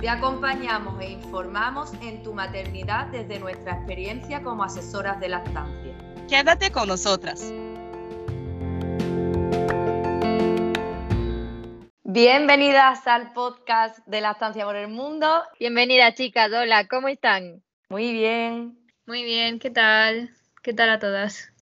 Te acompañamos e informamos en tu maternidad desde nuestra experiencia como asesoras de lactancia. Quédate con nosotras. Bienvenidas al podcast de Lactancia por el Mundo. Bienvenidas chicas, hola, ¿cómo están? Muy bien. Muy bien, ¿qué tal? ¿Qué tal a todas?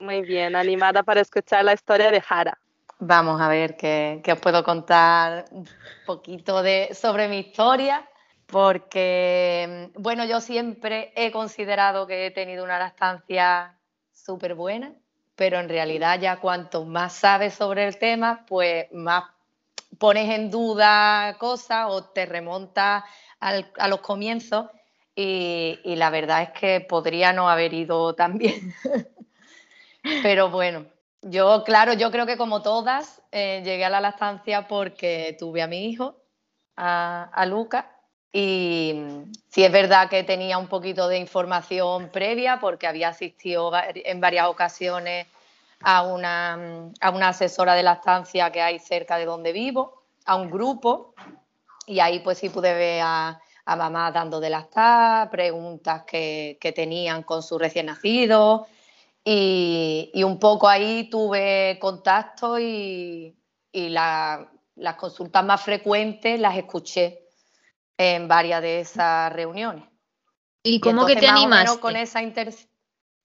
Muy bien, animada para escuchar la historia de Jara. Vamos a ver qué, os puedo contar un poquito de, sobre mi historia, porque, bueno, yo siempre he considerado que he tenido una lactancia súper buena, pero en realidad ya cuanto más sabes sobre el tema, pues más pones en duda cosas o te remontas a los comienzos y, la verdad es que podría no haber ido tan bien. pero bueno, yo, claro, yo creo que como todas, eh, llegué a la lactancia porque tuve a mi hijo, a, Luca, y sí es verdad que tenía un poquito de información previa porque había asistido en varias ocasiones a una, a una asesora de lactancia que hay cerca de donde vivo, a un grupo, y ahí pues sí pude ver a, a mamá dando de lactar, preguntas que, que tenían con su recién nacido, y, un poco ahí tuve contacto y, las consultas más frecuentes las escuché en varias de esas reuniones. ¿Y cómo que te animaste? con esa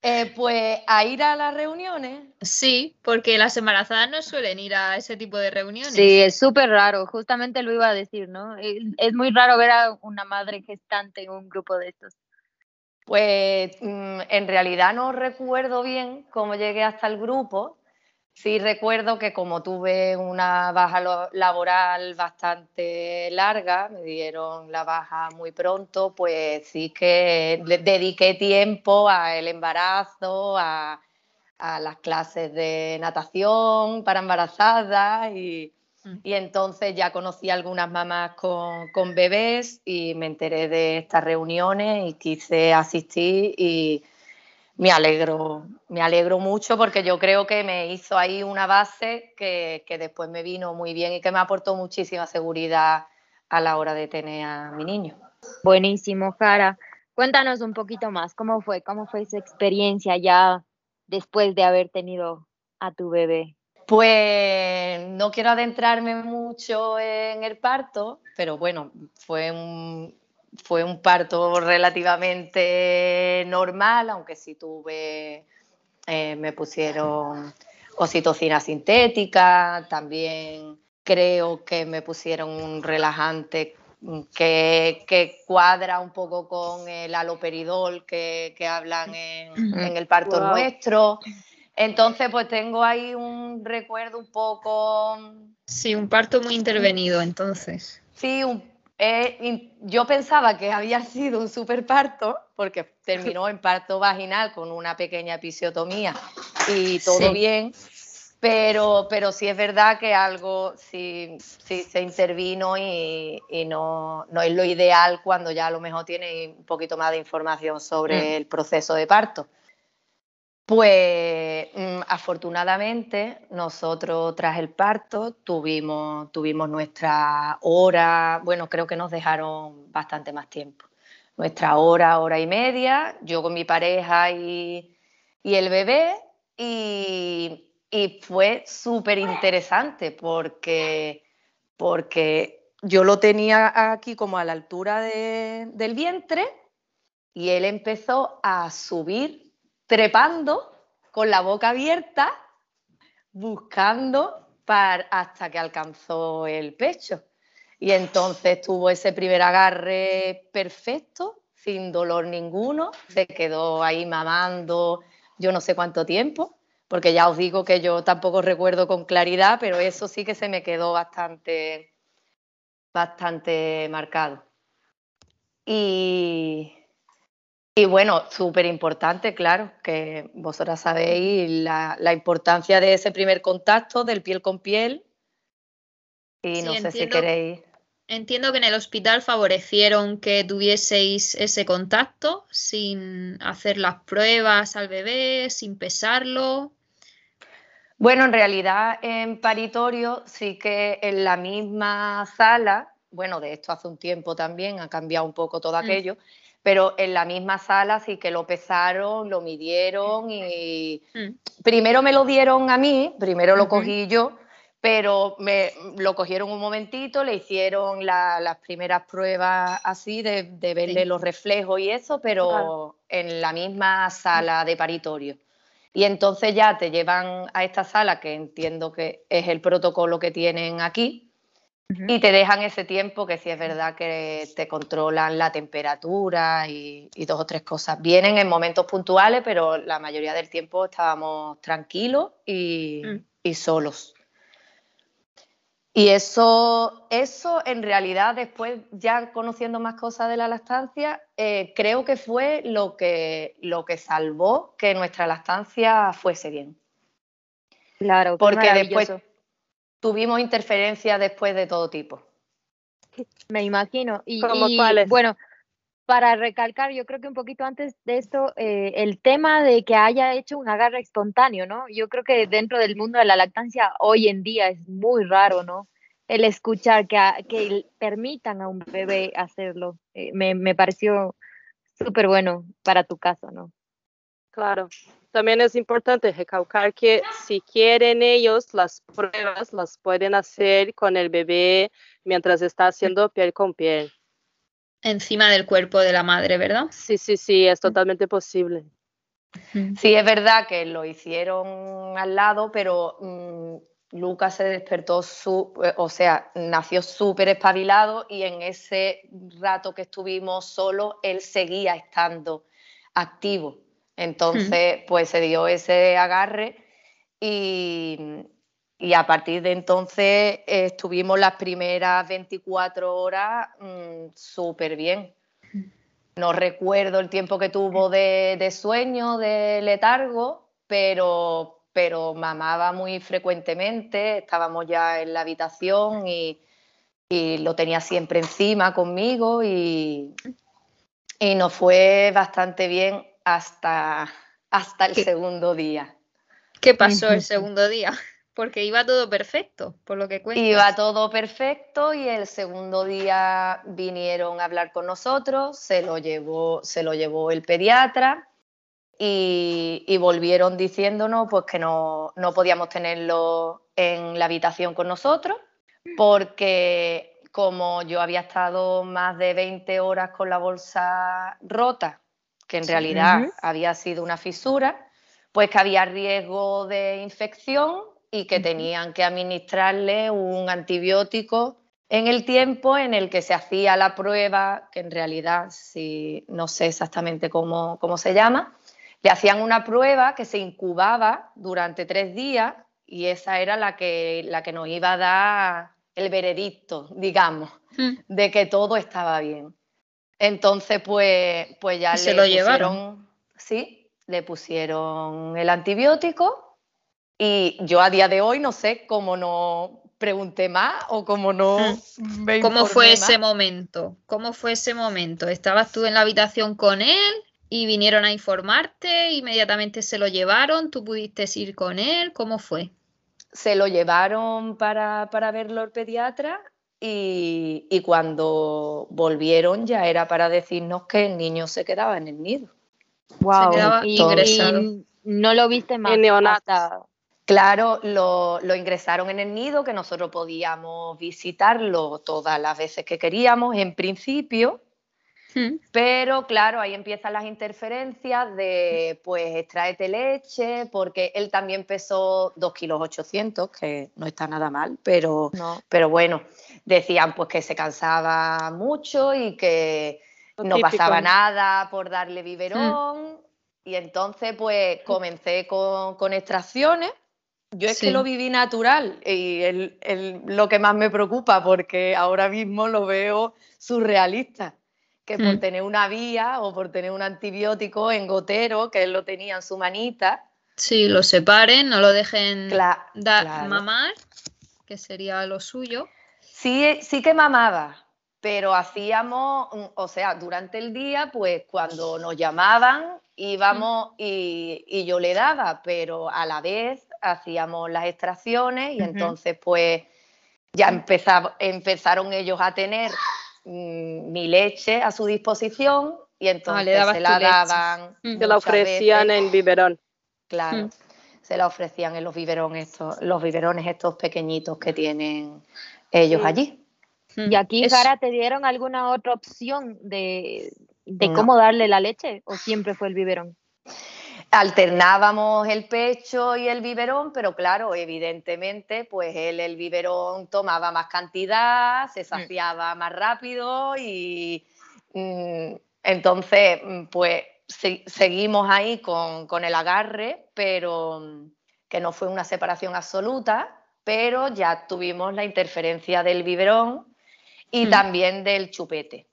eh, pues a ir a las reuniones. Sí, porque las embarazadas no suelen ir a ese tipo de reuniones. Sí, es súper raro, justamente lo iba a decir, ¿no? Es muy raro ver a una madre gestante en un grupo de estos. Pues mm, en realidad no recuerdo bien cómo llegué hasta el grupo. Sí recuerdo que como tuve una baja laboral bastante larga, me dieron la baja muy pronto, pues sí que dediqué tiempo al embarazo, a, a las clases de natación para embarazadas y, y entonces ya conocí a algunas mamás con, con, bebés y me enteré de estas reuniones y quise asistir y me alegro, me alegro mucho porque yo creo que me hizo ahí una base que, que después me vino muy bien y que me aportó muchísima seguridad a la hora de tener a mi niño. Buenísimo, Jara. Cuéntanos un poquito más, ¿cómo fue? ¿Cómo fue esa experiencia ya después de haber tenido a tu bebé? Pues no quiero adentrarme mucho en el parto, pero bueno, fue un, fue un parto relativamente normal, aunque sí tuve, eh, me pusieron oxitocina sintética, también creo que me pusieron un relajante que, cuadra un poco con el aloperidol que, hablan en, el parto nuestro. Entonces, pues tengo ahí un recuerdo un poco... Sí, un parto muy intervenido, entonces. Sí, eh, yo pensaba que había sido un superparto, porque terminó en parto vaginal con una pequeña episiotomía y todo bien, pero, pero sí es verdad que algo sí, sí se intervino y, no, no, es lo ideal cuando ya a lo mejor tiene un poquito más de información sobre mm. el proceso de parto. Pues mm, afortunadamente nosotros tras el parto tuvimos, tuvimos nuestra hora, bueno, creo que nos dejaron bastante más tiempo. Nuestra hora, hora y media, yo con mi pareja y, el bebé, y, fue súper interesante porque, porque yo lo tenía aquí como a la altura del vientre y él empezó a subir trepando con la boca abierta, buscando hasta que alcanzó el pecho. Y entonces tuvo ese primer agarre perfecto, sin dolor ninguno, se quedó ahí mamando yo no sé cuánto tiempo, porque ya os digo que yo tampoco recuerdo con claridad, pero eso sí que se me quedó bastante, bastante marcado. Y, Y bueno, súper importante, claro, que vosotras sabéis la, la, importancia de ese primer contacto del piel con piel. Y Sí, no sé si queréis. Entiendo que en el hospital favorecieron que tuvieseis ese contacto sin hacer las pruebas al bebé, sin pesarlo. Bueno, en realidad en paritorio sí que en la misma sala, bueno, de esto hace un tiempo también, ha cambiado un poco todo Mm. Pero en la misma sala sí que lo pesaron, lo midieron y Mm. primero me lo dieron a mí, primero lo cogí yo, pero me lo cogieron un momentito, le hicieron la- las primeras pruebas así de, de verle Sí. los reflejos y eso, pero Claro. en la misma sala de paritorio. Y entonces ya te llevan a esta sala, que entiendo que es el protocolo que tienen aquí, Y te dejan ese tiempo que sí es verdad que te controlan la temperatura y, y dos o tres cosas. Vienen en momentos puntuales, pero la mayoría del tiempo estábamos tranquilos y, Mm. y solos. Y eso, eso en realidad después, ya conociendo más cosas de la lactancia, eh, creo que fue lo que, lo que salvó que nuestra lactancia fuese bien. Claro, Porque después. Tuvimos interferencias después de todo tipo. Me imagino. Y, ¿Cómo y, cuáles? bueno, para recalcar, yo creo que un poquito antes de esto, eh, el tema de que haya hecho un agarre espontáneo, ¿no? Yo creo que dentro del mundo de la lactancia hoy en día es muy raro, ¿no? El escuchar que, a- que permitan a un bebé hacerlo. Eh, me, me pareció súper bueno para tu caso, ¿no? Claro. También es importante recalcar que si quieren ellos, las pruebas las pueden hacer con el bebé mientras está haciendo piel con piel. Encima del cuerpo de la madre, ¿verdad? Sí, sí, sí, es totalmente posible. Sí, es verdad que lo hicieron al lado, pero mm, Lucas se despertó, su, eh, o sea, nació súper espabilado y en ese rato que estuvimos solos, él seguía estando activo. Entonces, pues se dio ese agarre y, y a partir de entonces estuvimos las primeras 24 horas mm, súper bien. No recuerdo el tiempo que tuvo de, de sueño, de letargo, pero, pero mamaba muy frecuentemente. Estábamos ya en la habitación y, y lo tenía siempre encima conmigo y, y nos fue bastante bien hasta, hasta el ¿Qué? segundo día. ¿Qué pasó el segundo día? Porque iba todo perfecto, por lo que cuentas. Iba todo perfecto y el segundo día vinieron a hablar con nosotros, se lo llevó, se lo llevó el pediatra y, y volvieron diciéndonos pues, que no, no podíamos tenerlo en la habitación con nosotros porque como yo había estado más de 20 horas con la bolsa rota, que en Sí. realidad había sido una fisura, pues que había riesgo de infección y que tenían que administrarle un antibiótico en el tiempo en el que se hacía la prueba, que en realidad si, no sé exactamente cómo, cómo se llama, le hacían una prueba que se incubaba durante tres días y esa era la que, la que nos iba a dar el veredicto, digamos, Mm. de que todo estaba bien. Entonces, pues, pues ya ¿Y le se lo llevaron? pusieron, sí, le pusieron el antibiótico y yo a día de hoy no sé cómo no pregunté más o cómo no me Mm. ¿Cómo fue ese momento? ¿Cómo fue ese momento? ¿Estabas tú en la habitación con él y vinieron a informarte? ¿Inmediatamente se lo llevaron? ¿Tú pudiste ir con él? ¿Cómo fue? Se lo llevaron para, para verlo el pediatra y, y cuando volvieron ya era para decirnos que el niño se quedaba en el nido. Wow. quedaba y, ingresado. y no lo viste más Claro, lo, lo ingresaron en el nido, que nosotros podíamos visitarlo todas las veces que queríamos en principio, Mm. pero claro, ahí empiezan las interferencias de pues extraete leche, porque él también pesó 2 kilos 800, que no está nada mal, pero, no. pero bueno, decían pues que se cansaba mucho y que no típico. pasaba nada por darle biberón. Y entonces, pues comencé con, con extracciones. Yo es Sí. que lo viví natural y el- el- lo que más me preocupa, porque ahora mismo lo veo surrealista, que por Mm. tener una vía o por tener un antibiótico en gotero, que él lo tenía en su manita, Sí, lo separen, no lo dejen cla- da- claro. mamar, que sería lo suyo. Sí, sí que mamaba, pero hacíamos, mm, o sea, durante el día, pues cuando nos llamaban, íbamos y, y yo le daba, pero a la vez hacíamos las extracciones y entonces pues ya empezaba- empezaron ellos a tener mm, mi leche a su disposición y entonces dabas se la leche. daban. Se la ofrecían veces. en biberón. Claro, Mm. se la ofrecían en los biberones estos, los biberones estos pequeñitos que tienen ellos Sí. allí. Mm. ¿Y aquí, Eso. Sara, te dieron alguna otra opción de, de No. cómo darle la leche o siempre fue el biberón? Alternábamos el pecho y el biberón, pero claro, evidentemente, pues él el biberón tomaba más cantidad, se saciaba más rápido y mm, entonces, mm, pues se- seguimos ahí con, con el agarre, pero mm, que no fue una separación absoluta, pero ya tuvimos la interferencia del biberón y Mm. también del chupete,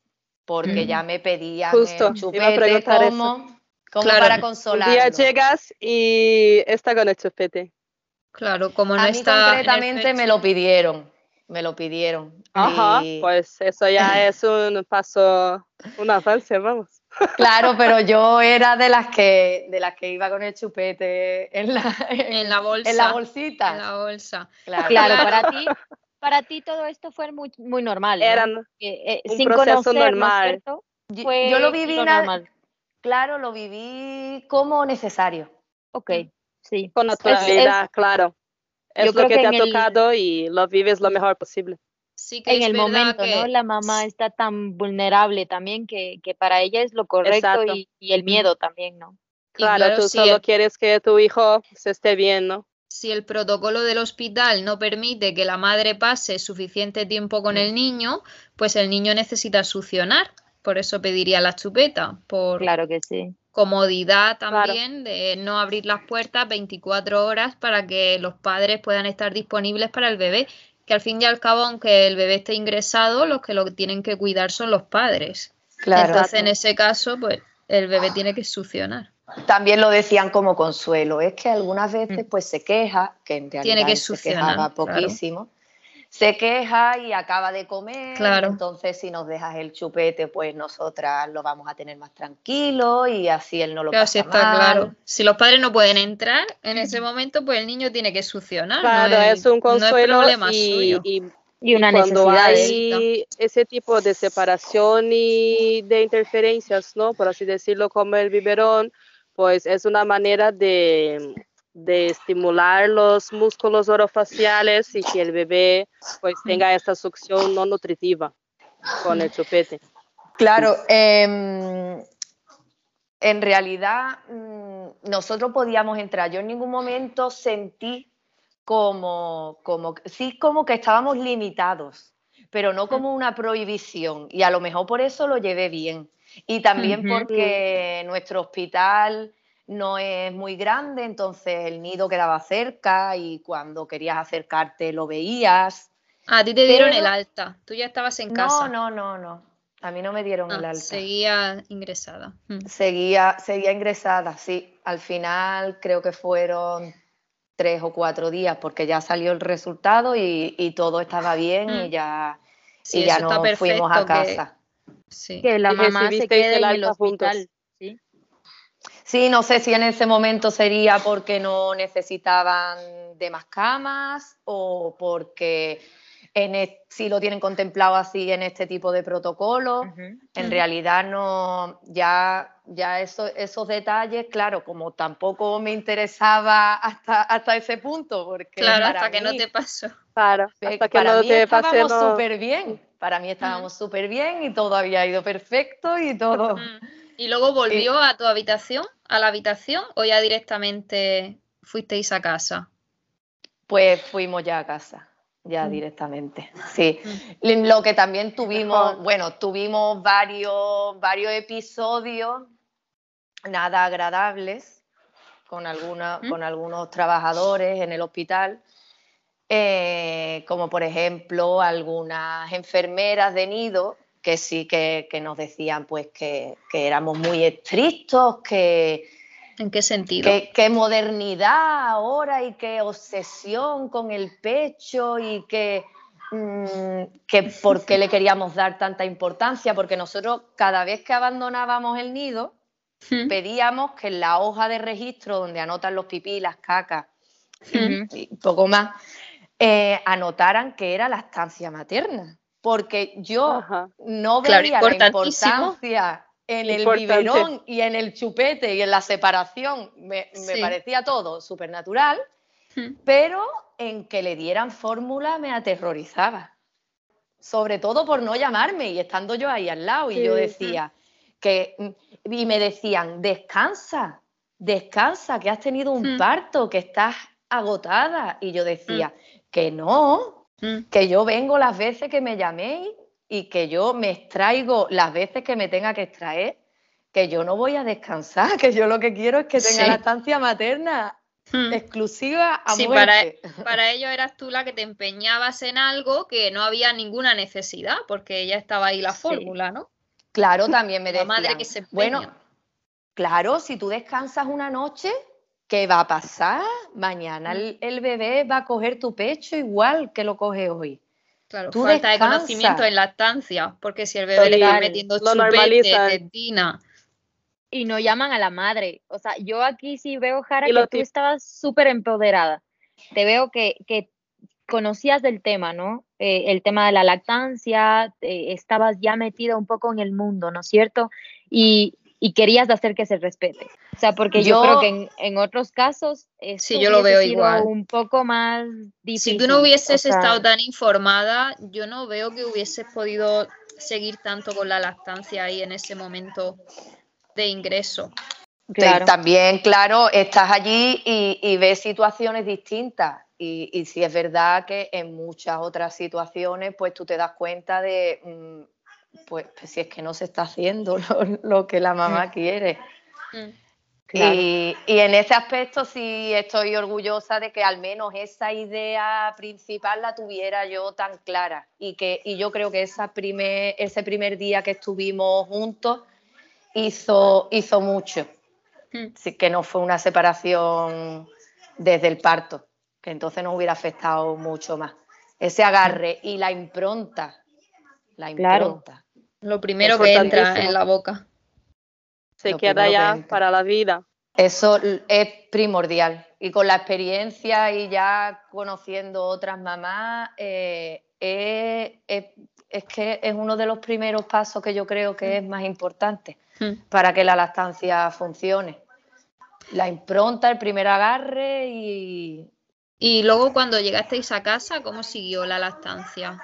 porque Mm. ya me pedían Justo, el chupete como, como Claro, para consolarlo. día llegas y está con el chupete. Claro, como no A mí está concretamente me lo pidieron, me lo pidieron. Ajá, Y- pues eso ya es un paso, un avance, vamos. Claro, pero yo era de las que de las que iba con el chupete en la, En la bolsa. en la bolsita. En la bolsa. Claro. Claro, para ti, para ti todo esto fue muy, muy normal. Que, eh, un sin proceso conocer, ¿no es normal. Yo, lo viví, lo normal. claro, lo viví como necesario. Ok, sí. con Es- naturalidad, claro. Es yo lo creo que que te ha el- tocado y lo vives lo mejor posible. Sí que en el momento, que ¿no? La mamá está tan vulnerable también que, que para ella es lo correcto y, y el miedo también, ¿no? Claro, claro, tú si solo el- quieres que tu hijo se esté bien, ¿no? si el protocolo del hospital no permite que la madre pase suficiente tiempo con el niño, pues el niño necesita succionar. Por eso pediría la chupeta, por Claro que sí. comodidad Claro. también de no abrir las puertas 24 horas para que los padres puedan estar disponibles para el bebé, que al fin y al cabo, aunque el bebé esté ingresado, los que lo tienen que cuidar son los padres. Claro. Entonces, en ese caso, pues el bebé tiene que succionar. También lo decían como consuelo. Es que algunas veces pues se queja, que en realidad Tiene que se quejaba claro. Se queja y acaba de comer. Claro. Entonces, si nos dejas el chupete, pues nosotras lo vamos a tener más tranquilo y así él no lo Claro, pasa sí está mal. claro. Si los padres no pueden entrar en ese momento, pues el niño tiene que succionar. no Claro, es un no es consuelo problema y, suyo. y Y una cuando necesidad. hay ese tipo de separación y de interferencias, ¿no? Por así decirlo, como el biberón, pues es una manera de, de estimular los músculos orofaciales y que el bebé pues tenga esta succión no nutritiva con el chupete. Claro, em, en realidad mm, nosotros podíamos entrar. Yo en ningún momento sentí como, como, sí como que estábamos limitados, pero no como una prohibición. Y a lo mejor por eso lo llevé bien. Y también porque nuestro hospital no es muy grande, entonces el nido quedaba cerca y cuando querías acercarte lo veías. A ti te dieron pero- el alta. Tú ya estabas en No, casa. no, no, no. A mí no me dieron Ah, el alta. seguía ingresada. Mm. Seguía, seguía ingresada, sí. Al final creo que fueron tres o cuatro días porque ya salió el resultado y, y todo estaba bien y Mm. ya, Sí, y ya eso está nos fuimos a que- casa. Sí. Que la Y mamá se quede el en el hospital. ¿Sí? No sé si en ese momento sería porque no necesitaban de más camas o porque en es- sí lo tienen contemplado así en este tipo de protocolo. En realidad no, ya, ya eso- esos detalles, claro, como tampoco me interesaba hasta, hasta ese punto, porque Claro, para hasta que no mí- te pasó. Claro, hasta que para no mí te estábamos súper bien, para mí estábamos súper bien y todo había ido perfecto y todo. ¿Y luego volvió a tu habitación, a la habitación, o ya directamente fuisteis a casa? Pues fuimos ya a casa, ya Mm. directamente. Sí. Mm. Lo que también tuvimos, bueno, tuvimos varios, varios episodios nada agradables con, alguna, ¿Mm? con algunos trabajadores en el hospital, eh, como por ejemplo algunas enfermeras de nido que sí que, nos decían pues que, éramos muy estrictos, que... ¿En qué sentido? Que, modernidad ahora y qué obsesión con el pecho y que, mm, que por qué le queríamos dar tanta importancia, porque nosotros cada vez que abandonábamos el nido hmm. pedíamos que en la hoja de registro donde anotan los pipí, las cacas hmm. y poco más, eh, anotaran que era la estancia materna porque yo no veía la importancia en el biberón y en el chupete y en la separación, me, parecía todo supernatural, hmm. pero en que le dieran fórmula me aterrorizaba. Sobre todo por no llamarme y estando yo ahí al lado. Y yo decía que, y me decían, descansa, descansa, que has tenido un hmm. parto, que estás agotada. Y yo decía, hmm. que no, Mm. Que yo vengo las veces que me llaméis y que yo me extraigo las veces que me tenga que extraer, que yo no voy a descansar, que yo lo que quiero es que tenga la estancia materna mm. exclusiva a sí, Para, para ello eras tú la que te empeñabas en algo que no había ninguna necesidad, porque ya estaba ahí la fórmula, ¿no? Claro, también me decían, la madre que se bueno, claro, si tú descansas una noche, ¿Qué va a pasar? Mañana mm. el, bebé va a coger tu pecho igual que lo coge hoy. Claro, Tú falta de conocimiento en lactancia, porque si el bebé le está metiendo chupete, tetina... Y no llaman a la madre. O sea, yo aquí sí veo, Jara, que tú estabas súper empoderada. Te veo que, conocías del tema, ¿no? Eh, el tema de la lactancia, eh, estabas ya metida un poco en el mundo, ¿no es cierto? Y, y querías hacer que se respete. O sea, porque yo, creo que en, otros casos sí, yo lo veo igual. un poco más difícil. Si tú no hubieses estado tan informada, yo no veo que hubieses podido seguir tanto con la lactancia ahí en ese momento de ingreso. También, claro, estás allí y, ves situaciones distintas. Y, y sí es verdad que en muchas otras situaciones, pues tú te das cuenta de, mm, pues, pues, si es que no se está haciendo lo, que la mamá mm. quiere. Mm. Y, en ese aspecto sí estoy orgullosa de que al menos esa idea principal la tuviera yo tan clara y que y yo creo que esa primer, ese primer día que estuvimos juntos hizo, hizo mucho. Así mm. que no fue una separación desde el parto, que entonces nos hubiera afectado mucho más. Ese agarre y la impronta, la impronta. Lo primero que entra en la boca. Se queda ya para la vida. Eso es primordial. Y con la experiencia y ya conociendo otras mamás, eh, es, que es uno de los primeros pasos que yo creo que es más importante hmm. para que la lactancia funcione. La impronta, el primer agarre y... Y luego cuando llegasteis a casa, ¿cómo siguió la lactancia?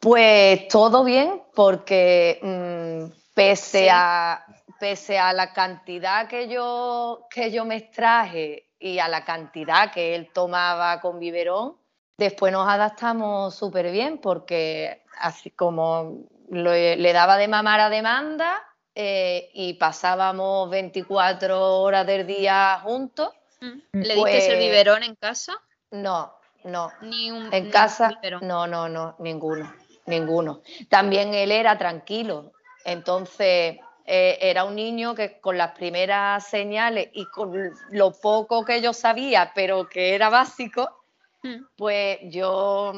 Pues todo bien, porque mm, pese, a, pese a la cantidad que yo, que yo me extraje y a la cantidad que él tomaba con biberón, después nos adaptamos súper bien porque así como le daba de mamar a demanda eh, y pasábamos 24 horas del día juntos. Mm. ¿Le diste el pues biberón en casa? No, no. Ni un, en casa, no, no, no, ninguno ninguno. También él era tranquilo, entonces eh, era un niño que con las primeras señales y con lo poco que yo sabía, pero que era básico, hmm. pues yo,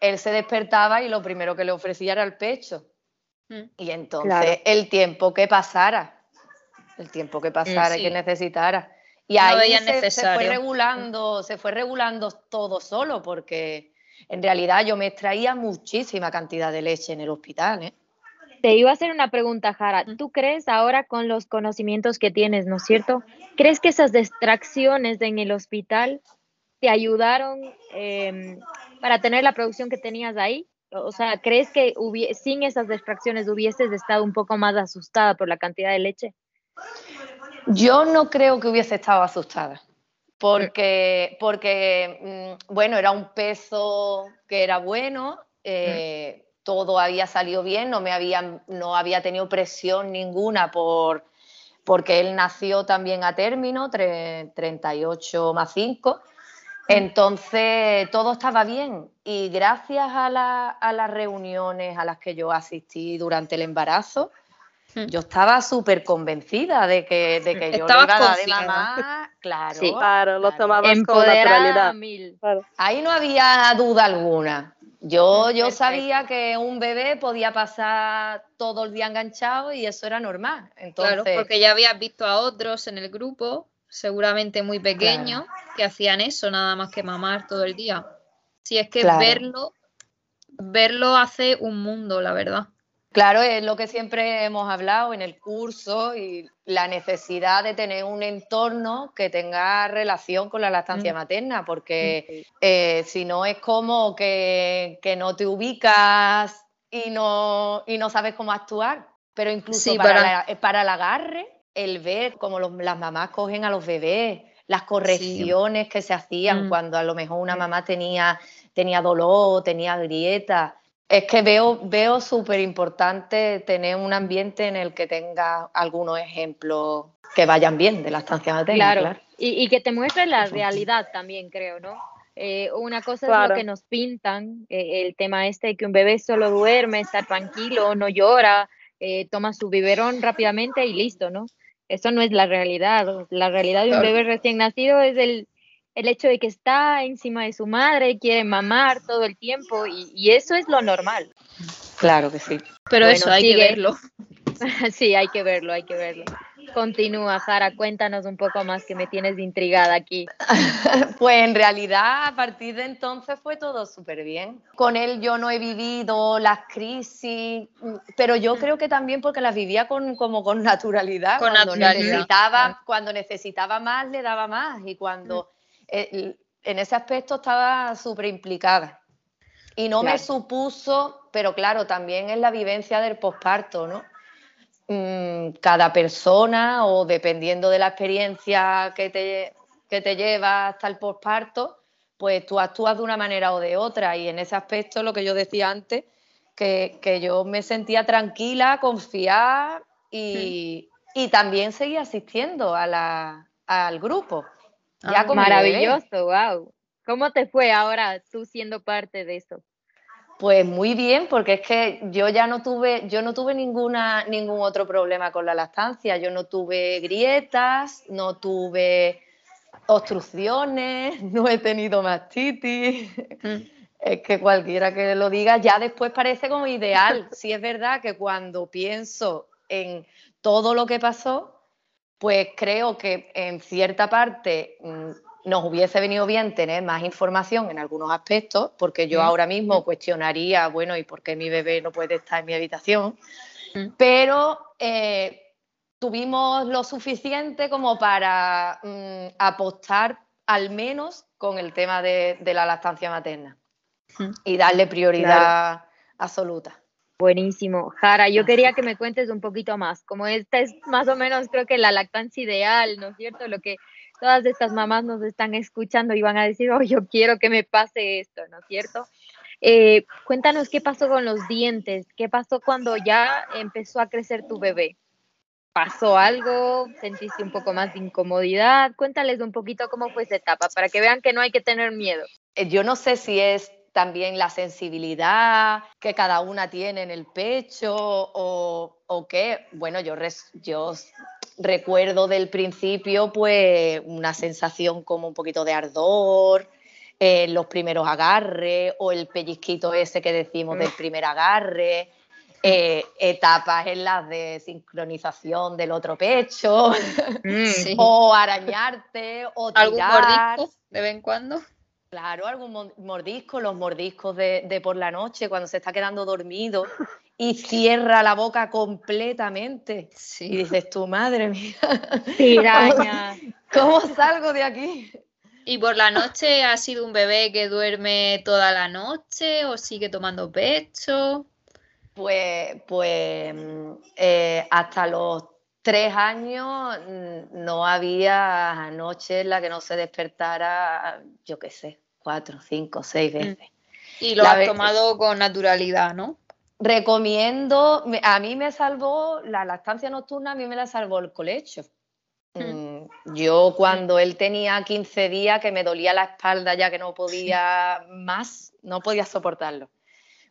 él se despertaba y lo primero que le ofrecía era el pecho. Hmm. Y entonces el tiempo que pasara, el tiempo que pasara y que necesitara. Y ahí se, se, fue regulando, se fue regulando todo solo, porque en realidad yo me extraía muchísima cantidad de leche en el hospital. ¿eh? Te iba a hacer una pregunta, Jara. ¿Tú crees ahora con los conocimientos que tienes, ¿no es cierto? ¿Crees que esas distracciones en el hospital te ayudaron em, para tener la producción que tenías ahí? O sea, ¿crees que sin esas distracciones hubieses estado un poco más asustada por la cantidad de leche? Yo no creo que hubiese estado asustada porque, porque mm, bueno, era un peso que era bueno, eh, todo había salido bien, no, me había, no había tenido presión ninguna por, porque él nació también a término, 38 más 5, Entonces todo estaba bien y gracias a, las reuniones a las que yo asistí durante el embarazo. Yo estaba súper convencida de que, de que yo le iba a dar de mamá. Claro, claro, lo tomabas con naturalidad. Ahí no había duda alguna. Yo, yo sabía que un bebé podía pasar todo el día enganchado y eso era normal. Entonces... Claro, porque ya habías visto a otros en el grupo, seguramente muy pequeños, que hacían eso, nada más que mamar todo el día. Si es que verlo, verlo hace un mundo, la verdad. Claro, es lo que siempre hemos hablado en el curso y la necesidad de tener un entorno que tenga relación con la lactancia mm. materna, porque eh, si no es como que, no te ubicas y no, y no sabes cómo actuar. Pero incluso para, para... el agarre, el ver cómo las mamás cogen a los bebés, las correcciones que se hacían mm. cuando a lo mejor una mamá tenía, tenía dolor, tenía grieta es que veo, veo súper importante tener un ambiente en el que tenga algunos ejemplos que vayan bien de la estancia materna. Claro, Y, que te muestre la realidad también, creo, ¿no? Eh, una cosa es lo que nos pintan, eh, el tema este de que un bebé solo duerme, está tranquilo, no llora, eh, toma su biberón rápidamente y listo, ¿no? Eso no es la realidad. La realidad de un bebé recién nacido es el, el hecho de que está encima de su madre, quiere mamar todo el tiempo y, eso es lo normal. Claro que sí. Pero eso hay que verlo. sí, hay que verlo, hay que verlo. Continúa, Jara, cuéntanos un poco más que me tienes intrigada aquí. pues en realidad a partir de entonces fue todo súper bien. Con él yo no he vivido las crisis, pero yo creo que también porque las vivía con, como con naturalidad. Con cuando naturalidad. Necesitaba, cuando necesitaba más, le daba más. Y cuando eh, en ese aspecto estaba súper implicada. Y no me supuso, pero claro, también es la vivencia del posparto, ¿no? Mm, cada persona o dependiendo de la experiencia que te, que te lleva hasta el posparto, pues tú actúas de una manera o de otra. Y en ese aspecto, lo que yo decía antes, que, yo me sentía tranquila, confiada y, y también seguía asistiendo a la, al grupo. Ah, maravilloso, wow. ¿Cómo te fue ahora tú siendo parte de eso? Pues muy bien, porque es que yo ya no tuve, yo no tuve ninguna, ningún otro problema con la lactancia. Yo no tuve grietas, no tuve obstrucciones, no he tenido mastitis. Mm. Es que cualquiera que lo diga ya después parece como ideal. Sí es verdad que cuando pienso en todo lo que pasó, pues creo que en cierta parte mm, nos hubiese venido bien tener más información en algunos aspectos, porque yo ahora mismo cuestionaría, bueno, ¿y por qué mi bebé no puede estar en mi habitación? Pero eh, tuvimos lo suficiente como para mm, apostar al menos con el tema de, la lactancia materna y darle prioridad absoluta. Buenísimo. Jara, yo quería que me cuentes un poquito más, como esta es más o menos creo que la lactancia ideal, ¿no es cierto? Lo que todas estas mamás nos están escuchando y van a decir, oh, yo quiero que me pase esto, ¿no es cierto? Eh, cuéntanos qué pasó con los dientes, qué pasó cuando ya empezó a crecer tu bebé. ¿Pasó algo? ¿Sentiste un poco más de incomodidad? Cuéntales un poquito cómo fue esa etapa para que vean que no hay que tener miedo. Eh, yo no sé si es también la sensibilidad que cada una tiene en el pecho o, o qué. Bueno, yo, yo recuerdo del principio pues una sensación como un poquito de ardor, en los primeros agarres o el pellizquito ese que decimos del primer agarre. Eh, etapas en las de sincronización del otro pecho mm. o arañarte o tirar. de vez en cuando? Claro, algún mordisco, los mordiscos de, por la noche, cuando se está quedando dormido y cierra la boca completamente. Y dices, tu madre mía. Piraña. ¿Cómo salgo de aquí? ¿Y por la noche ha sido un bebé que duerme toda la noche o sigue tomando pecho? Pues, pues mm, eh, hasta los tres años mm, no había noche en la que no se despertara, yo qué sé, cuatro, cinco, seis mm. veces. Y lo has tomado con naturalidad, ¿no? Recomiendo, a mí me salvó, la lactancia nocturna a mí me la salvó el colecho. Mm. Yo cuando él tenía 15 días que me dolía la espalda ya que no podía más, no podía soportarlo,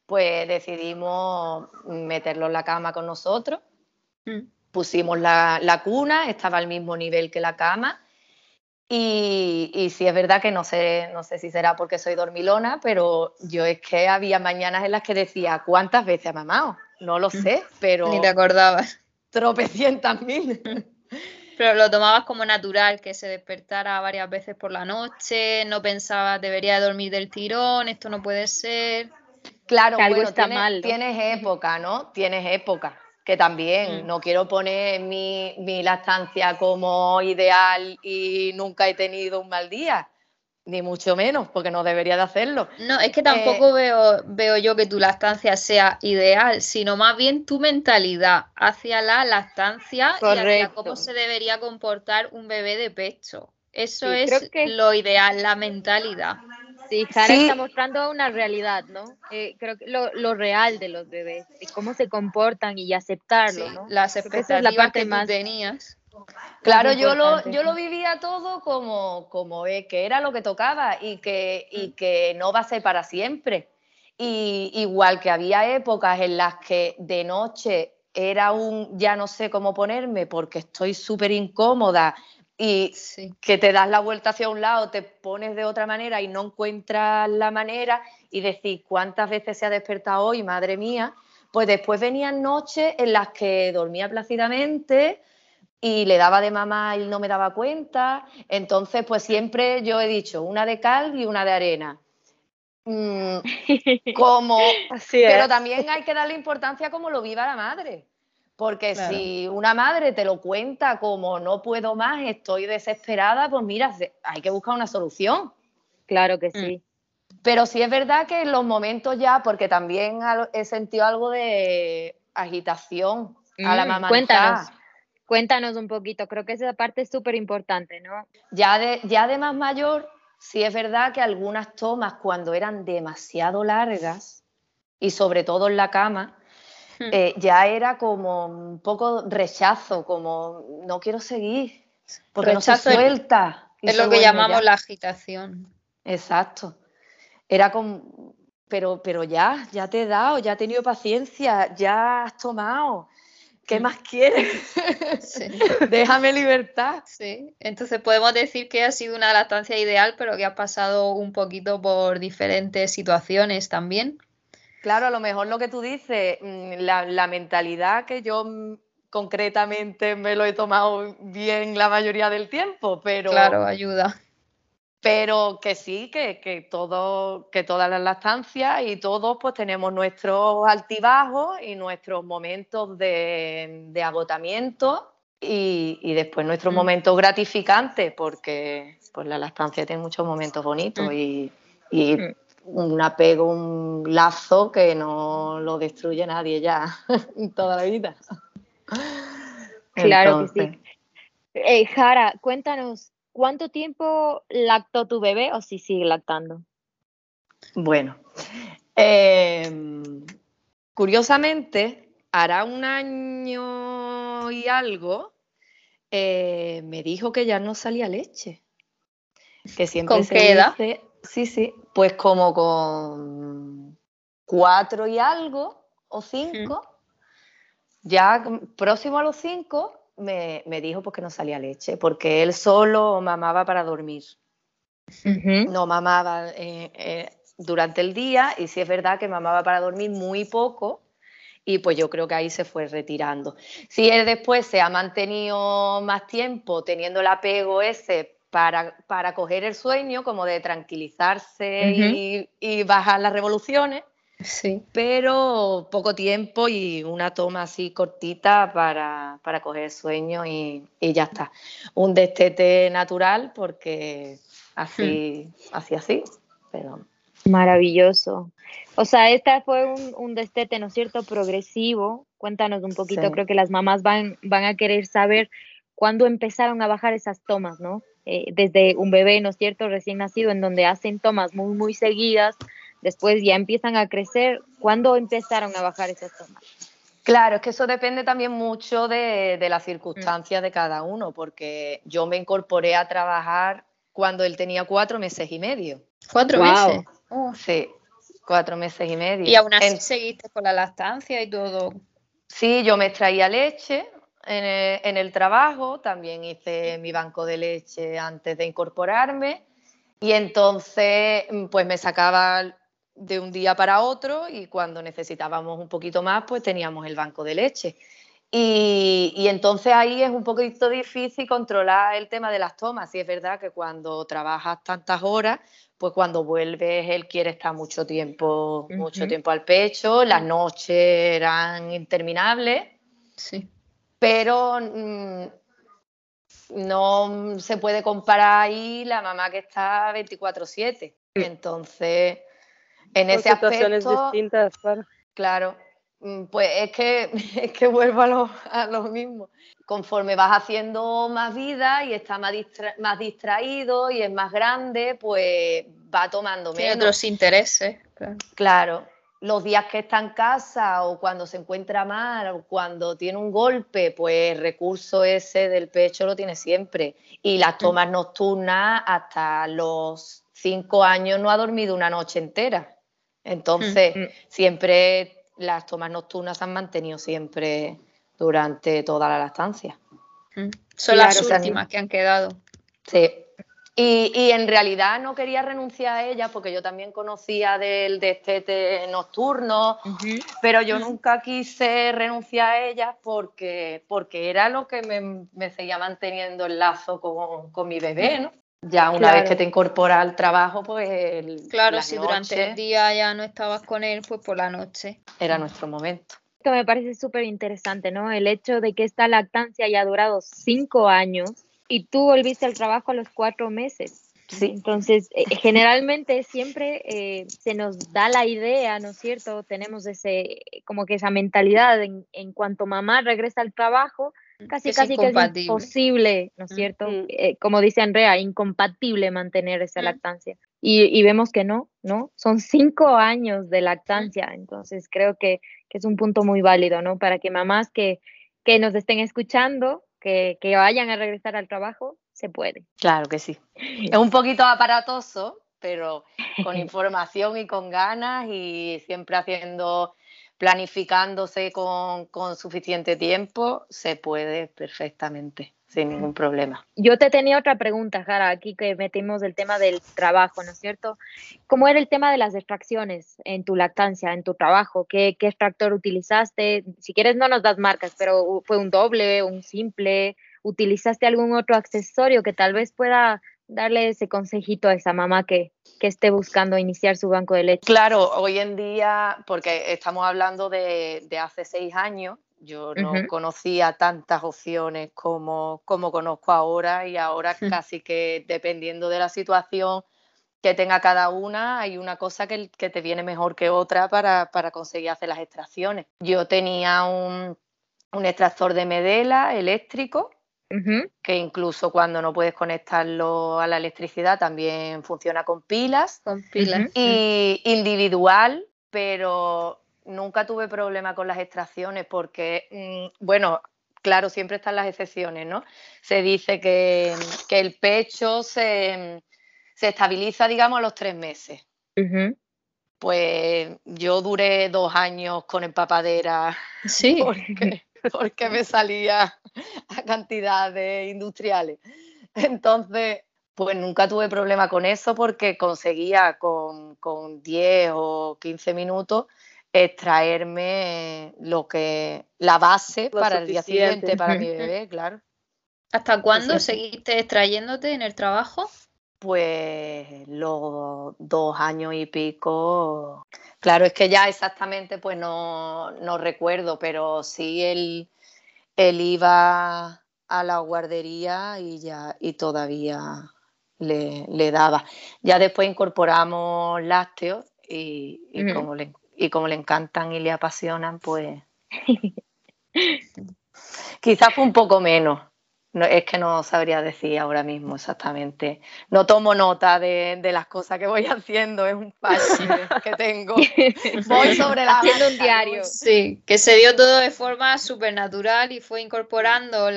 pues decidimos meterlo en la cama con nosotros. Mm. Pusimos la, la, cuna, estaba al mismo nivel que la cama. Y, y sí es verdad que no sé, no sé si será porque soy dormilona, pero yo es que había mañanas en las que decía, ¿cuántas veces ha mamado? No lo sé, pero... Ni te acordabas. Tropecientas mil. Pero lo tomabas como natural, que se despertara varias veces por la noche, no pensabas, debería dormir del tirón, esto no puede ser. Claro, bueno, está tienes, mal, tienes época, ¿no? Tienes época, que también mm. no quiero poner mi, mi lactancia como ideal y nunca he tenido un mal día ni mucho menos, porque no debería de hacerlo. No, es que tampoco eh, veo, veo yo que tu lactancia sea ideal, sino más bien tu mentalidad hacia la lactancia y hacia cómo se debería comportar un bebé de pecho. Eso es lo ideal, la mentalidad. Sí, Jara está mostrando una realidad, ¿no? Eh, creo que lo, real de los bebés, y cómo se comportan y aceptarlo, ¿no? Las expectativas la parte que más... tenías. Claro, yo lo, yo lo vivía todo como, como que era lo que tocaba y que, y mm. que no va a ser para siempre. Y igual que había épocas en las que de noche era un ya no sé cómo ponerme porque estoy súper incómoda y que te das la vuelta hacia un lado, te pones de otra manera y no encuentras la manera y decís cuántas veces se ha despertado hoy, madre mía, pues después venían noches en las que dormía plácidamente, y le daba de mamá y no me daba cuenta. Entonces, pues siempre yo he dicho una de cal y una de arena. Mm, como, pero también hay que darle importancia como lo viva la madre. Porque si una madre te lo cuenta como no puedo más, estoy desesperada, pues mira, hay que buscar una solución. Claro que sí. Mm. Pero sí es verdad que en los momentos ya, porque también he sentido algo de agitación a la mm, mamá. Cuéntanos. Cuéntanos un poquito, creo que esa parte es súper importante, ¿no? Ya de, ya de más mayor, sí es verdad que algunas tomas cuando eran demasiado largas, y sobre todo en la cama. Eh, ya era como un poco rechazo, como no quiero seguir, porque no se suelta. Es, lo que llamamos la agitación. Exacto. Era como, pero, pero ya, ya te he dado, ya he tenido paciencia, ya has tomado. ¿qué mm. más quieres? Déjame libertad. Sí, entonces podemos decir que ha sido una lactancia ideal, pero que ha pasado un poquito por diferentes situaciones también. Claro, a lo mejor lo que tú dices, mm, la, mentalidad que yo mm, concretamente me lo he tomado bien la mayoría del tiempo, pero... Claro, ayuda pero que sí, que, todo, que todas las lactancias y todos pues tenemos nuestros altibajos y nuestros momentos de, agotamiento y, después nuestros mm. momentos gratificantes, porque pues la lactancia tiene muchos momentos bonitos y. un apego, un lazo que no lo destruye nadie ya en toda la vida. Claro que sí. Eh, Jara, cuéntanos, ¿Cuánto tiempo lactó tu bebé o si sigue lactando? Bueno, em, curiosamente, hará un año y algo, eh, me dijo que ya no salía leche. Que siempre ¿Con qué edad? Sí, sí, pues como con cuatro y algo o cinco. Ya próximo a los cinco, me, dijo pues, que no salía leche, porque él solo mamaba para dormir. No mamaba eh, eh, durante el día y sí es verdad que mamaba para dormir muy poco y pues yo creo que ahí se fue retirando. Si él después se ha mantenido más tiempo teniendo el apego ese para, para coger el sueño, como de tranquilizarse y, y bajar las revoluciones, Sí. Pero poco tiempo y una toma así cortita para, para coger sueño y, ya está. Un destete natural porque así, hmm. así, así. Pero... Maravilloso. O sea, esta fue un, destete, ¿no es cierto?, progresivo. Cuéntanos un poquito, creo que las mamás van, van a querer saber cuándo empezaron a bajar esas tomas, ¿no? Eh, desde un bebé, ¿no es cierto?, recién nacido, en donde hacen tomas muy, muy seguidas, después ya empiezan a crecer. ¿Cuándo empezaron a bajar esas tomas? Claro, es que eso depende también mucho de, las circunstancias de cada uno, porque yo me incorporé a trabajar cuando él tenía cuatro meses y medio. ¿Cuatro meses? Sí, cuatro meses y medio. ¿Y aún así seguiste con la lactancia y todo? Sí, yo me extraía leche en el, trabajo, también hice mi banco de leche antes de incorporarme y entonces pues me sacaba de un día para otro y cuando necesitábamos un poquito más pues teníamos el banco de leche. Y, y, entonces ahí es un poquito difícil controlar el tema de las tomas. Y es verdad que cuando trabajas tantas horas, pues cuando vuelves él quiere estar mucho tiempo, mucho tiempo al pecho, las noches eran interminables. Sí. Pero mm, no se puede comparar ahí la mamá que está 24/7. Entonces, en ese aspecto... distintas, Claro, mm, pues es que, es que vuelvo a lo, a lo mismo conforme vas haciendo más vida y está más, más distraído y es más grande, pues va tomando menos. Tiene otros intereses. Claro. Los días que está en casa o cuando se encuentra mal o cuando tiene un golpe, pues el recurso ese del pecho lo tiene siempre. Y las mm. tomas nocturnas hasta los cinco años no ha dormido una noche entera. Entonces, mm. siempre las tomas nocturnas han mantenido siempre durante toda la lactancia. Mm. Son las últimas que han quedado. Sí. Y, en realidad no quería renunciar a ellas porque yo también conocía del destete nocturno, pero yo nunca quise renunciar a ellas porque, porque era lo que me, seguía manteniendo el lazo con, mi bebé, ¿no? Ya una vez que te incorporas al trabajo, pues... claro, si durante el día ya no estabas con él, pues por la noche. Era nuestro momento me parece súper interesante, ¿no? El hecho de que esta lactancia haya durado cinco años y tú volviste al trabajo a los cuatro meses. Sí. Entonces, eh, generalmente siempre eh, se nos da la idea, ¿no es cierto? Tenemos ese, como que esa mentalidad en, en cuanto mamá regresa al trabajo, casi, casi que es imposible, ¿no es cierto? Eh, como dice Andrea, incompatible mantener esa lactancia. Y, y, vemos que no, ¿no? Son cinco años de lactancia, entonces creo que que es un punto muy válido, ¿no? Para que mamás que, que nos estén escuchando, que, que vayan a regresar al trabajo, se puede. Claro que sí. Es un poquito aparatoso, pero con información y con ganas y siempre haciendo planificándose con, con, suficiente tiempo, se puede perfectamente sin ningún problema. Yo te tenía otra pregunta, Jara, aquí que metimos el tema del trabajo, ¿no es cierto? ¿Cómo era el tema de las extracciones en tu lactancia, en tu trabajo? ¿Qué, qué extractor utilizaste? Si quieres no nos das marcas, pero fue un doble, un simple, ¿utilizaste algún otro accesorio que tal vez pueda darle ese consejito a esa mamá que, que esté buscando iniciar su banco de leche? Claro, hoy en día, porque estamos hablando de, de hace seis años, yo no conocía tantas opciones como, como conozco ahora y ahora casi que dependiendo de la situación que tenga cada una, hay una cosa que, que te viene mejor que otra para, para, conseguir hacer las extracciones. Yo tenía un, un extractor de medela eléctrico, que incluso cuando no puedes conectarlo a la electricidad también funciona con pilas. Con pilas. Y individual, pero nunca tuve problema con las extracciones porque, mm, bueno, claro, siempre están las excepciones, ¿no? Se dice que, el pecho se, estabiliza, digamos, a los tres meses. Pues yo duré dos años con empapadera. Sí. Porque, me salía a cantidades industriales. Entonces, pues nunca tuve problema con eso porque conseguía con, con 10 o 15 minutos extraerme lo que la base para el día siguiente para mi bebé, claro. ¿Hasta cuándo seguiste extrayéndote en el trabajo? Pues los dos años y pico. Claro, es que ya exactamente pues no, no recuerdo, pero sí él, él, iba a la guardería y ya y todavía le, le daba. Ya después incorporamos lácteos y, como le, y como le encantan y le apasionan, pues quizás fue un poco menos no, es que no sabría decir ahora mismo exactamente. No tomo nota de, las cosas que voy haciendo, es un fallo que tengo. Voy sobre la Haciendo un diario. Sí, que se dio todo de forma súper natural y fue incorporando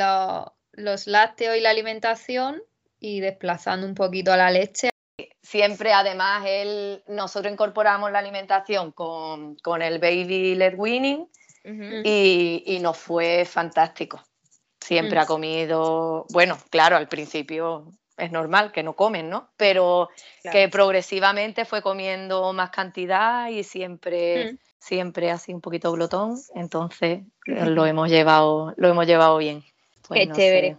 los lácteos y la alimentación y desplazando un poquito a la leche. Siempre, además, él, nosotros incorporamos la alimentación con, el Baby Led Winning y, y nos fue fantástico Siempre ha mm. comido, bueno, claro, al principio es normal que no comen, ¿no? Pero que progresivamente fue comiendo más cantidad y siempre, mm. siempre así un poquito glotón. Entonces lo hemos llevado, lo hemos llevado bien. Pues Qué chévere,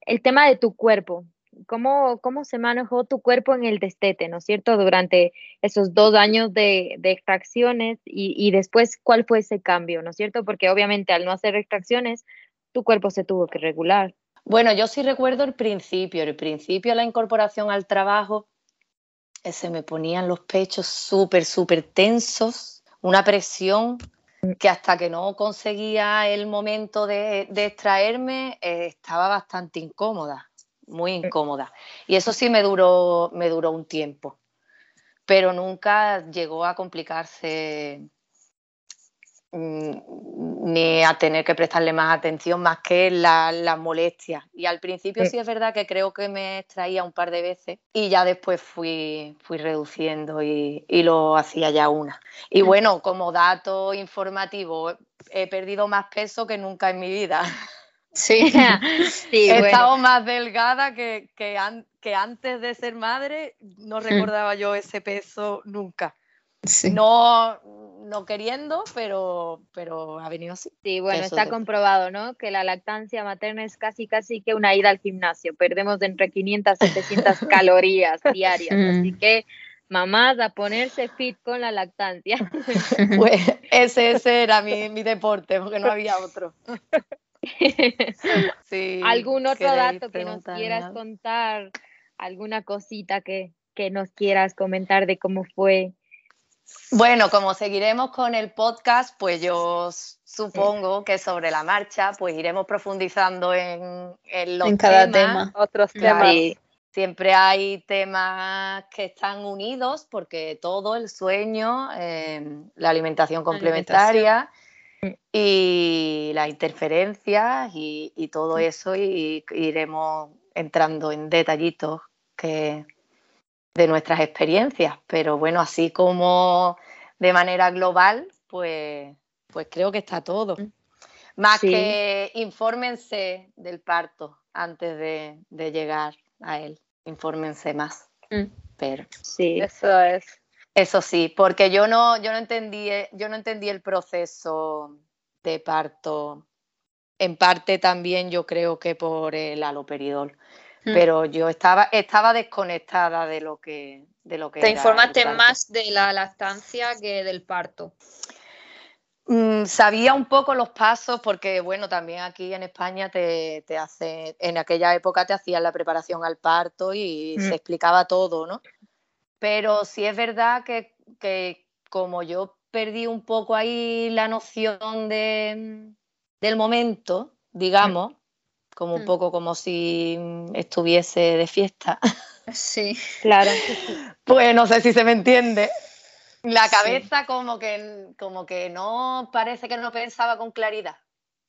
El tema de tu cuerpo. ¿Cómo, ¿Cómo se manejó tu cuerpo en el destete, ¿no es cierto? Durante esos dos años de, extracciones y, y, después, ¿cuál fue ese cambio, ¿no es cierto? Porque obviamente al no hacer extracciones, tu cuerpo se tuvo que regular. Bueno, yo sí recuerdo el principio, el principio de la incorporación al trabajo, eh, se me ponían los pechos súper, súper tensos, una presión que hasta que no conseguía el momento de, extraerme eh, estaba bastante incómoda, muy incómoda. Y eso sí me duró, me duró un tiempo, pero nunca llegó a complicarse Mm, ni a tener que prestarle más atención más que las la molestias. Y al principio sí. es verdad que creo que me extraía un par de veces y ya después fui, fui reduciendo y, lo hacía ya una. Y bueno, como dato informativo, he perdido más peso que nunca en mi vida. Sí, he estado más delgada que, que, que antes de ser madre, no mm. recordaba yo ese peso nunca. No, no queriendo, pero, pero ha venido así. Sí, bueno, está comprobado, ¿no? Que la lactancia materna es casi, casi que una ida al gimnasio. Perdemos entre 500 y 700 calorías diarias. Así mm. que, mamás, a ponerse fit con la lactancia. Pues ese, ese era mi, mi deporte, porque no había otro. Sí, ¿Algún otro dato que nos quieras contar? ¿Alguna cosita que, que nos quieras comentar de cómo fue bueno, como seguiremos con el podcast, pues yo supongo que sobre la marcha, pues iremos profundizando en, en los cada tema. Otros temas. Siempre hay temas que están unidos porque todo el sueño, em, la alimentación complementaria y las interferencias y, todo eso y iremos entrando en detallitos que, de nuestras experiencias, pero bueno, así como de manera global, pues, pues creo que está todo. Mm. Más que infórmense del parto antes de, llegar a él, infórmense más. Mm. Pero sí, eso es. Eso sí, porque yo no, yo no entendí, yo no entendí el proceso de parto. En parte también yo creo que por el aloperidol. Mm. pero yo estaba, estaba desconectada de lo que, de lo que Te informaste más de la lactancia que del parto. Mm, sabía un poco los pasos porque, bueno, también aquí en España te, te hace, en aquella época te hacían la preparación al parto y mm. se explicaba todo, ¿no? Pero sí es verdad que, que, como yo perdí un poco ahí la noción de, del momento, digamos, como un mm. poco como si estuviese de fiesta. Sí, claro. Pues no sé si se me entiende. La cabeza como, que, como que no parece que no pensaba con claridad.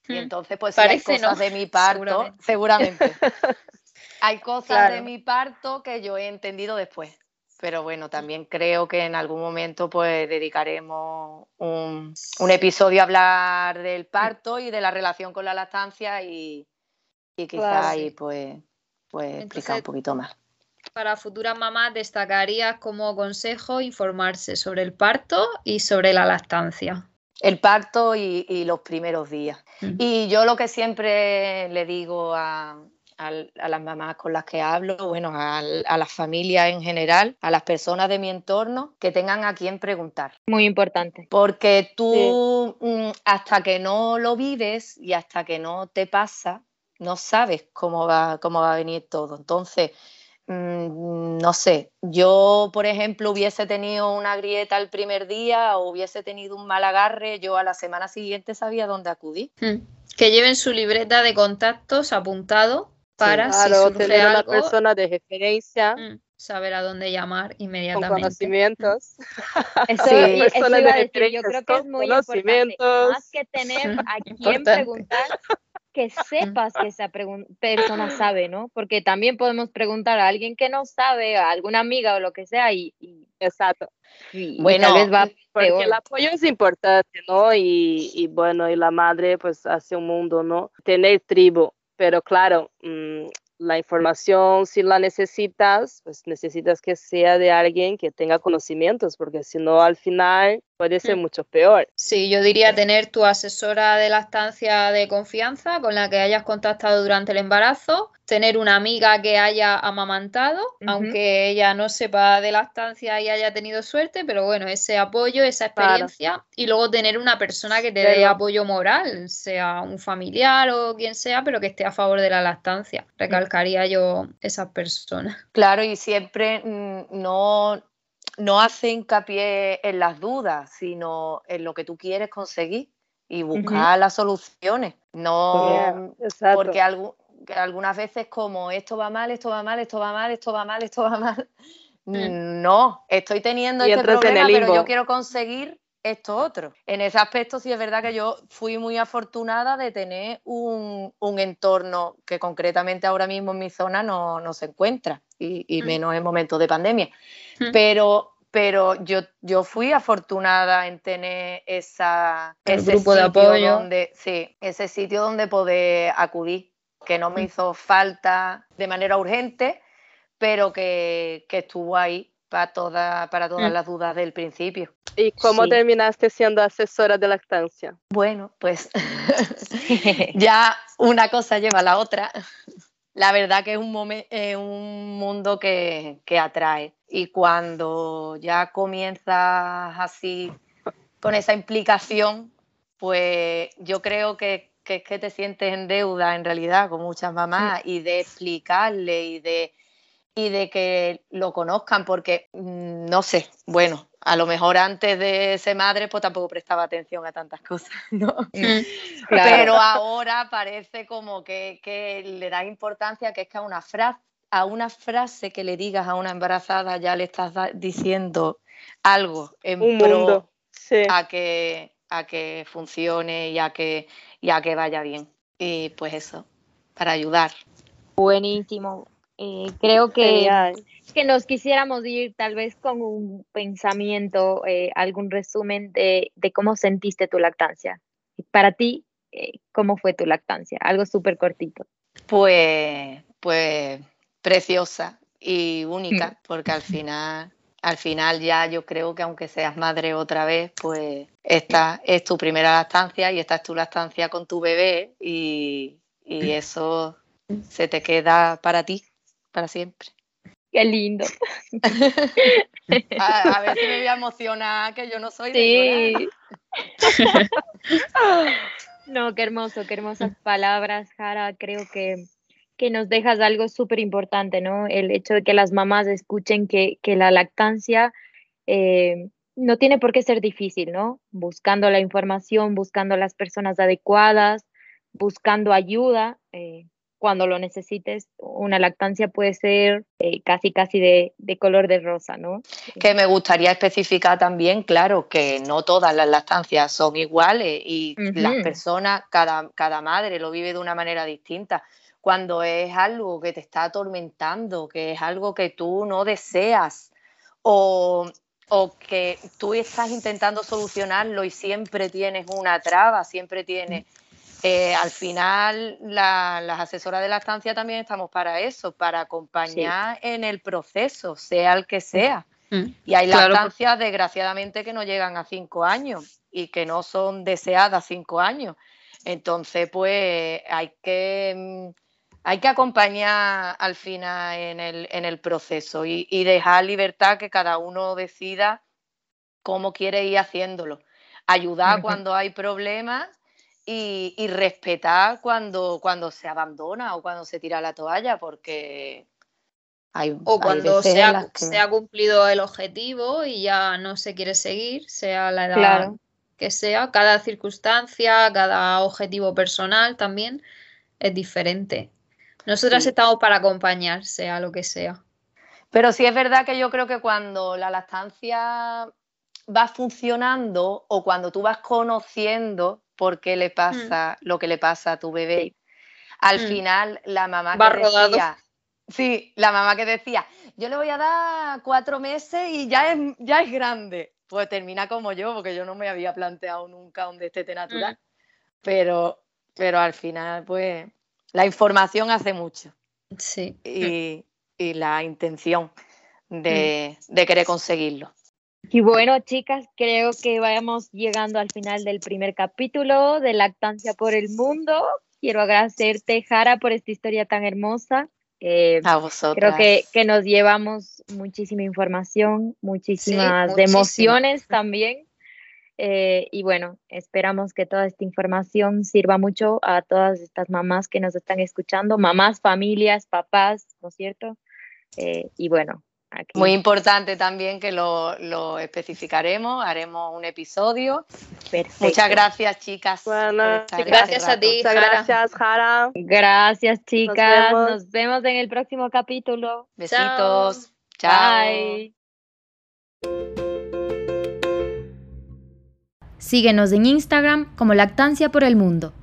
Y mm. entonces pues hay cosas de mi parto, seguramente. hay cosas de mi parto que yo he entendido después. Pero bueno, también creo que en algún momento pues dedicaremos un, un episodio a hablar del parto y de la relación con la lactancia y, y quizá ahí pues, pues explicar un poquito más. Para futuras mamás destacaría como consejo informarse sobre el parto y sobre la lactancia. El parto y, los primeros días. Y yo lo que siempre le digo a, las mamás con las que hablo, bueno, a, las familias en general, a las personas de mi entorno, que tengan a quién preguntar. Muy importante. Porque tú, mm, hasta que no lo vives y hasta que no te pasa, no sabes cómo va, cómo va a venir todo. Entonces, mm, no sé, yo, por ejemplo, hubiese tenido una grieta el primer día o hubiese tenido un mal agarre, yo a la semana siguiente sabía dónde acudir. Hmm. Que lleven su libreta de contactos apuntado para si surge tener algo, una persona de referencia mm, saber a dónde llamar con inmediatamente. conocimientos. Eso, Sí, y- eso iba a de decir, yo creo que es con muy importante, más que tener a quién Importante. preguntar, que sepas que esa persona sabe, ¿no? Porque también podemos preguntar a alguien que no sabe, a alguna amiga o lo que sea, y, y, Exacto. y- y Bueno, tal vez va Porque peor. el apoyo es importante, ¿no? Y, y bueno, y la madre pues hace un mundo, ¿no? Tener tribu, pero claro, mm, la información, si la necesitas, pues necesitas que sea de alguien que tenga conocimientos, porque si no, al final puede ser Mm. mucho peor. Sí, yo diría tener tu asesora de lactancia de confianza con la que hayas contactado durante el embarazo, tener una amiga que haya amamantado, aunque ella no sepa de lactancia y haya tenido suerte, pero bueno, ese apoyo, esa Claro. experiencia y luego tener una persona que te dé apoyo moral, sea un familiar o quien sea, pero que esté a favor de la lactancia. Recalcaría yo esas personas. Claro, y siempre mm, no, no hace hincapié en las dudas, sino en lo que tú quieres conseguir y buscar las soluciones. No, porque algu- que algunas veces como esto va mal, esto va mal, esto va mal, esto va mal, esto va mal. Mm. No, estoy teniendo Y este problema, pero yo quiero conseguir esto otro. En ese aspecto sí es verdad que yo fui muy afortunada de tener un, un entorno que concretamente ahora mismo en mi zona no, no se encuentra, y, y Mm. menos en momentos de pandemia. Mm. Pero, pero yo, yo fui afortunada en tener esa, El ese grupo de sitio apoyo. donde, sí, ese sitio donde poder acudir, que no me Mm. hizo falta de manera urgente, pero que, que estuvo ahí para, toda, para todas Mm. las dudas del principio. ¿Y cómo Sí. terminaste siendo asesora de lactancia? Bueno, pues ya una cosa lleva a la otra. La verdad que es un, eh, un mundo que, que atrae. Y cuando ya comienzas así con esa implicación, pues yo creo que, que es que te sientes en deuda en realidad con muchas mamás y de explicarle y de, y de que lo conozcan, porque mm, no sé, bueno, a lo mejor antes de ser madre pues tampoco prestaba atención a tantas cosas, ¿no? Mm. Claro. Pero ahora parece como que, que le da importancia que es que a una frase a una frase que le digas a una embarazada ya le estás diciendo algo en Un pro mundo. Sí. a que a que funcione y a que y a que vaya bien y pues eso para ayudar Buenísimo. Eh, creo que, que nos quisiéramos ir tal vez con un pensamiento, eh, algún resumen de, de cómo sentiste tu lactancia. Para ti, eh, ¿cómo fue tu lactancia? Algo súper cortito. pues pues preciosa y única porque al final al final ya yo creo que aunque seas madre otra vez pues esta es tu primera lactancia y esta es tu lactancia con tu bebé y, y eso se te queda para ti para siempre Qué lindo. a, a ver si me voy a emocionar que yo no soy de llorar. Sí. No, qué hermoso, qué hermosas palabras, Jara. Creo que, que nos dejas algo súper importante, ¿no? El hecho de que las mamás escuchen que, que la lactancia eh, no tiene por qué ser difícil, ¿no? Buscando la información, buscando las personas adecuadas, buscando ayuda. eh, cuando lo necesites, una lactancia puede ser eh, casi, casi de, de color de rosa, ¿no? que me gustaría especificar también, claro, que no todas las lactancias son iguales y las Ujú. personas, cada, cada madre lo vive de una manera distinta. Cuando es algo que te está atormentando, que es algo que tú no deseas o, o que tú estás intentando solucionarlo y siempre tienes una traba, siempre tienes... eh, al final, la- las asesoras de lactancia también estamos para eso, para acompañar en el proceso, sea el que sea. Mm. Y hay Claro, lactancias, desgraciadamente, que no llegan a cinco años y que no son deseadas cinco años. Entonces, pues hay que, mm, hay que acompañar al final en el, en el proceso y, y dejar libertad que cada uno decida cómo quiere ir haciéndolo. Ayudar cuando hay problemas y, y respetar cuando, cuando se abandona o cuando se tira la toalla, porque o cuando se, ha, se, ha, cumplido el objetivo y ya no se quiere seguir, sea la edad que sea, cada circunstancia, cada objetivo personal también es diferente. Nosotras estamos para acompañar, sea lo que sea. Pero sí es verdad que yo creo que cuando la lactancia va funcionando o cuando tú vas conociendo por qué le pasa mm. lo que le pasa a tu bebé, al mm. final la mamá va que decía, sí, la mamá que decía, yo le voy a dar cuatro meses y ya es, ya es grande, pues termina como yo, porque yo no me había planteado nunca un destete natural, mm. pero, pero al final, pues, la información hace mucho. Sí. Y, la intención de, de querer conseguirlo. Y bueno, chicas, creo que vayamos llegando al final del primer capítulo de Lactancia por el Mundo. Quiero agradecerte, Jara, por esta historia tan hermosa. Eh, a vosotros. Creo que, que, nos llevamos muchísima información, muchísimas emociones también. Eh, y bueno, esperamos que toda esta información sirva mucho a todas estas mamás que nos están escuchando, mamás, familias, papás, ¿no es cierto? Eh, y bueno, muy importante también que lo, especificaremos, haremos un episodio. Muchas gracias, chicas. gracias a ti. Muchas gracias, Jara. Gracias, chicas. Nos vemos, en el próximo capítulo. Besitos. Chao. Bye. Síguenos en Instagram como Lactancia por el Mundo.